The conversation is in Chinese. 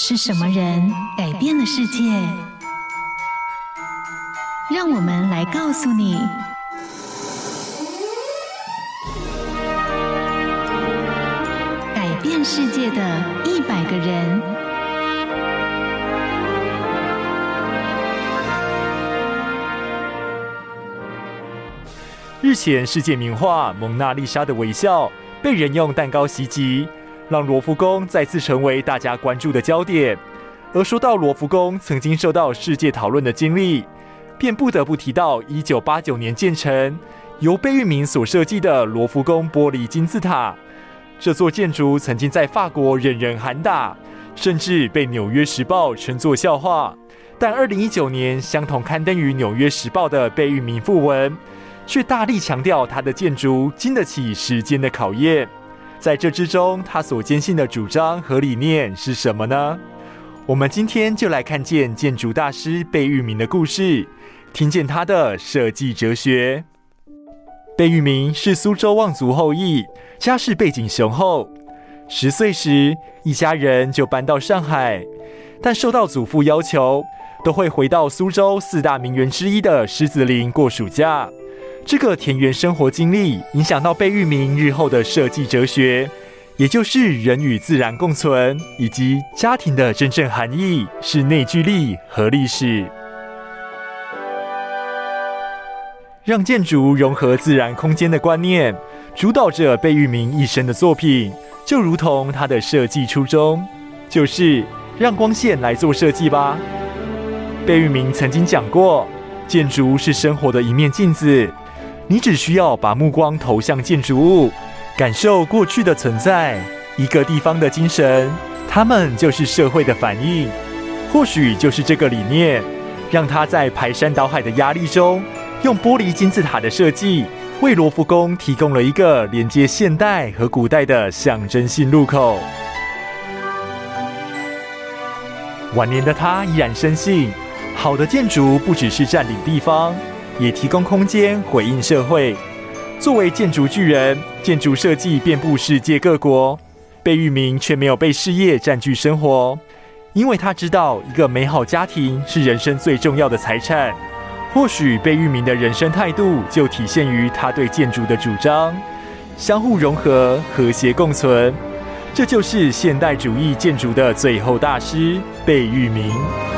是什么人改变了世界？让我们来告诉你：改变世界的一百个人。日前，世界名画《蒙娜丽莎》的微笑被人用蛋糕袭击。让罗浮宫再次成为大家关注的焦点。而说到罗浮宫曾经受到世界讨论的经历，便不得不提到1989年建成、由贝聿铭所设计的罗浮宫玻璃金字塔。这座建筑曾经在法国人人喊打，甚至被《纽约时报》称作笑话。但2019年相同刊登于《纽约时报》的贝聿铭訃文，却大力强调他的建筑经得起时间的考验。在这之中，他所坚信的主张和理念是什么呢？我们今天就来看见建筑大师贝聿铭的故事，听见他的设计哲学。贝聿铭是苏州望族后裔，家世背景雄厚。十岁时，一家人就搬到上海，但受到祖父要求，都会回到苏州四大名园之一的狮子林过暑假。这个田园生活经历影响到贝聿铭日后的设计哲学，也就是人与自然共存，以及家庭的真正含义是内聚力和历史，让建筑融合自然空间的观念，主导着贝聿铭一生的作品，就如同他的设计初衷，就是让光线来做设计吧。贝聿铭曾经讲过，建筑是生活的一面镜子。你只需要把目光投向建筑物，感受过去的存在，一个地方的精神，它们就是社会的反应。或许就是这个理念，让他在排山倒海的压力中，用玻璃金字塔的设计，为罗浮宫提供了一个连接现代和古代的象征性入口。晚年的他依然深信，好的建筑不只是占领地方。也提供空间回应社会。作为建筑巨人，建筑设计遍布世界各国，贝聿铭却没有被事业占据生活，因为他知道一个美好家庭是人生最重要的财产。或许贝聿铭的人生态度就体现于他对建筑的主张：相互融合、和谐共存。这就是现代主义建筑的最后大师贝聿铭。